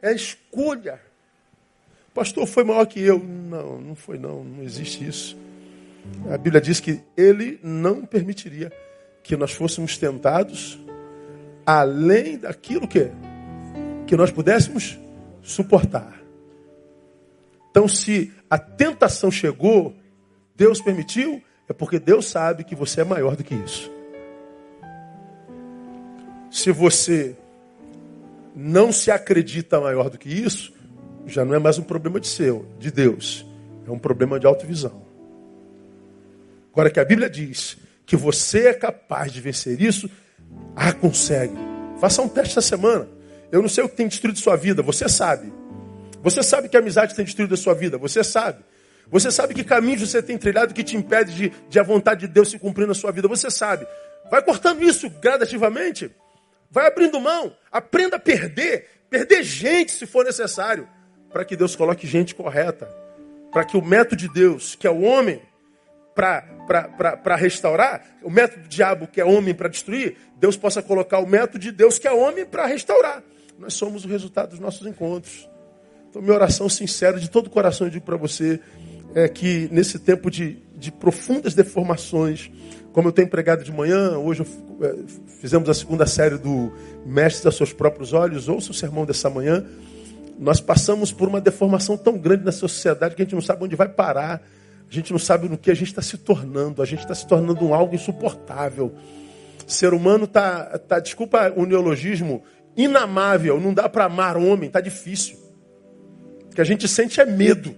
É escolha. Pastor, foi maior que eu. Não, não foi não, não existe isso. A Bíblia diz que ele não permitiria que nós fôssemos tentados além daquilo que, que nós pudéssemos suportar. Então, se a tentação chegou, Deus permitiu, é porque Deus sabe que você é maior do que isso. Se você não se acredita maior do que isso, já não é mais um problema de seu, de Deus. É um problema de autovisão. Agora que a Bíblia diz que você é capaz de vencer isso, ah, consegue. Faça um teste essa semana. Eu não sei o que tem destruído sua vida, você sabe. Você sabe que a amizade tem destruído a sua vida, você sabe. Você sabe que caminhos você tem trilhado que te impede de, de a vontade de Deus se cumprir na sua vida, você sabe. Vai cortando isso gradativamente. Vai abrindo mão. Aprenda a perder. Perder gente se for necessário. Para que Deus coloque gente correta. Para que o método de Deus, que é o homem, para restaurar, o método do diabo, que é homem para destruir, Deus possa colocar o método de Deus, que é homem, para restaurar. Nós somos o resultado dos nossos encontros. Então, minha oração sincera, de todo o coração, eu digo para você, é que nesse tempo de, de profundas deformações, como eu tenho pregado de manhã, hoje eu, é, fizemos a segunda série do Mestre aos seus próprios olhos, ouça o sermão dessa manhã. Nós passamos por uma deformação tão grande na sociedade que a gente não sabe onde vai parar, a gente não sabe no que a gente está se tornando, a gente está se tornando um algo insuportável. O ser humano está, tá, desculpa o neologismo, inamável, não dá para amar homem, está difícil. O que a gente sente é medo.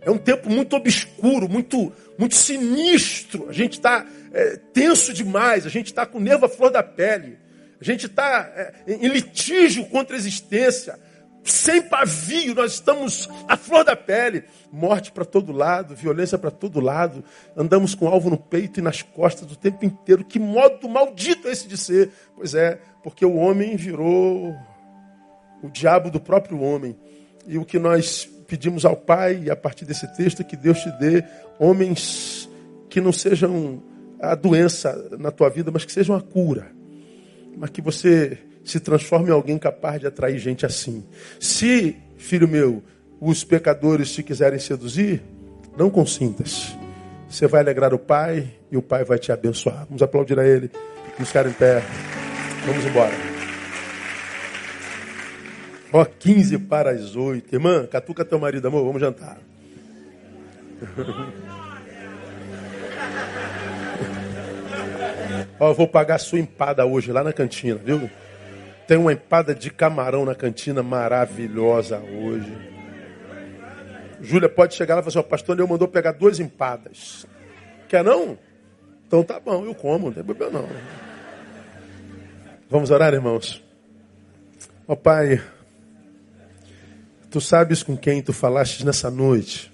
É um tempo muito obscuro, muito, muito sinistro. A gente está é, tenso demais, a gente está com nervo à flor da pele, a gente está é, em litígio contra a existência. Sem pavio, nós estamos à flor da pele. Morte para todo lado, violência para todo lado. Andamos com alvo no peito e nas costas o tempo inteiro. Que modo maldito é esse de ser? Pois é, porque o homem virou o diabo do próprio homem. E o que nós pedimos ao Pai, a partir desse texto, é que Deus te dê homens que não sejam a doença na tua vida, mas que sejam a cura. Mas que você se transforme em alguém capaz de atrair gente assim. Se, filho meu, os pecadores te quiserem seduzir, não consintas. Você vai alegrar o Pai e o Pai vai te abençoar. Vamos aplaudir a Ele. Vamos ficar em pé. Vamos embora. Ó, 15 para as 8. Irmã, catuca teu marido, amor, vamos jantar. Ó, eu vou pagar a sua empada hoje lá na cantina, viu? Tem uma empada de camarão na cantina maravilhosa hoje. Júlia pode chegar lá e falar assim, o pastor eu mandou pegar duas empadas. Quer não? Então tá bom, eu como, não tem problema não. Vamos orar, irmãos? Ó Pai, tu sabes com quem tu falaste nessa noite.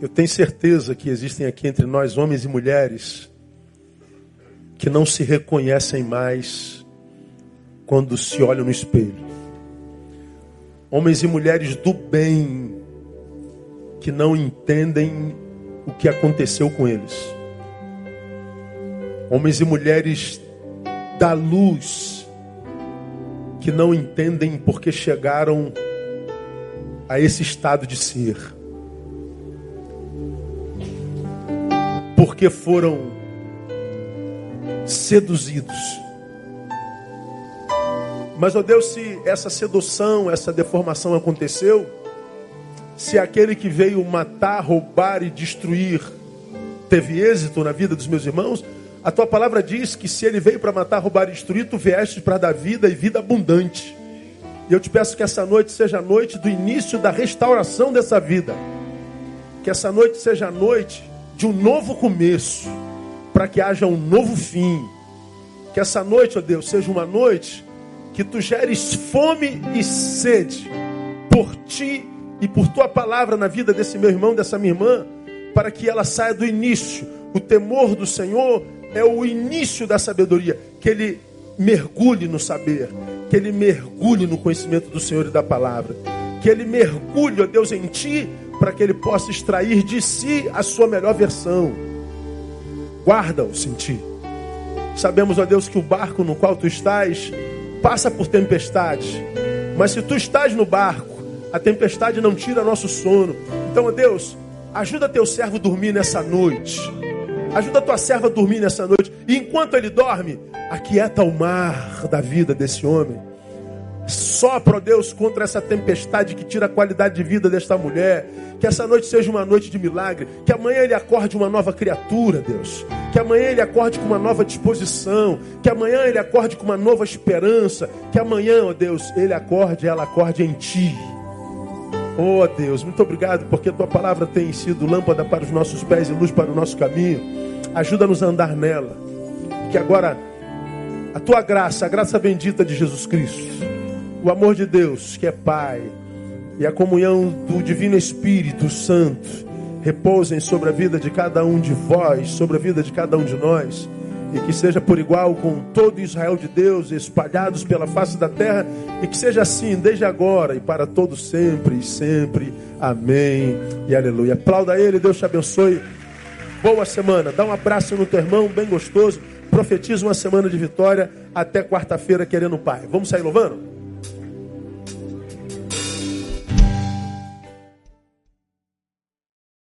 Eu tenho certeza que existem aqui entre nós homens e mulheres que não se reconhecem mais quando se olham no espelho. Homens e mulheres do bem que não entendem o que aconteceu com eles. Homens e mulheres da luz que não entendem porque chegaram a esse estado de ser. Porque foram seduzidos. Mas, ó Deus, se essa sedução, essa deformação aconteceu, se aquele que veio matar, roubar e destruir teve êxito na vida dos meus irmãos, a tua palavra diz que se ele veio para matar, roubar e destruir, tu vieste para dar vida e vida abundante. E eu te peço que essa noite seja a noite do início da restauração dessa vida. Que essa noite seja a noite de um novo começo para que haja um novo fim. Que essa noite, ó Deus, seja uma noite que tu geres fome e sede por ti e por tua palavra na vida desse meu irmão, dessa minha irmã, para que ela saia do início. O temor do Senhor é o início da sabedoria, que ele mergulhe no saber, que ele mergulhe no conhecimento do Senhor e da palavra, que ele mergulhe, ó Deus, em ti, para que ele possa extrair de si a sua melhor versão guarda-os em ti. Sabemos, ó Deus, que o barco no qual tu estás passa por tempestade, mas se tu estás no barco, a tempestade não tira nosso sono. Então, ó Deus, ajuda teu servo a dormir nessa noite. Ajuda tua serva a dormir nessa noite. E enquanto ele dorme, aquieta o mar da vida desse homem. Sopra, ó Deus, contra essa tempestade que tira a qualidade de vida desta mulher. Que essa noite seja uma noite de milagre. Que amanhã ele acorde uma nova criatura, Deus. Que amanhã ele acorde com uma nova disposição. Que amanhã ele acorde com uma nova esperança. Que amanhã, ó Deus, ele acorde, ela acorde em Ti. Oh Deus, muito obrigado porque tua palavra tem sido lâmpada para os nossos pés e luz para o nosso caminho. Ajuda-nos a andar nela. Que agora a tua graça, a graça bendita de Jesus Cristo o amor de Deus, que é Pai, e a comunhão do Divino Espírito Santo repousem sobre a vida de cada um de vós, sobre a vida de cada um de nós, e que seja por igual com todo Israel de Deus, espalhados pela face da terra, e que seja assim desde agora e para todo sempre e sempre. Amém e aleluia. Aplauda ele, Deus te abençoe. Boa semana. Dá um abraço no teu irmão, bem gostoso. Profetiza uma semana de vitória até quarta-feira, querendo o Pai. Vamos sair louvando?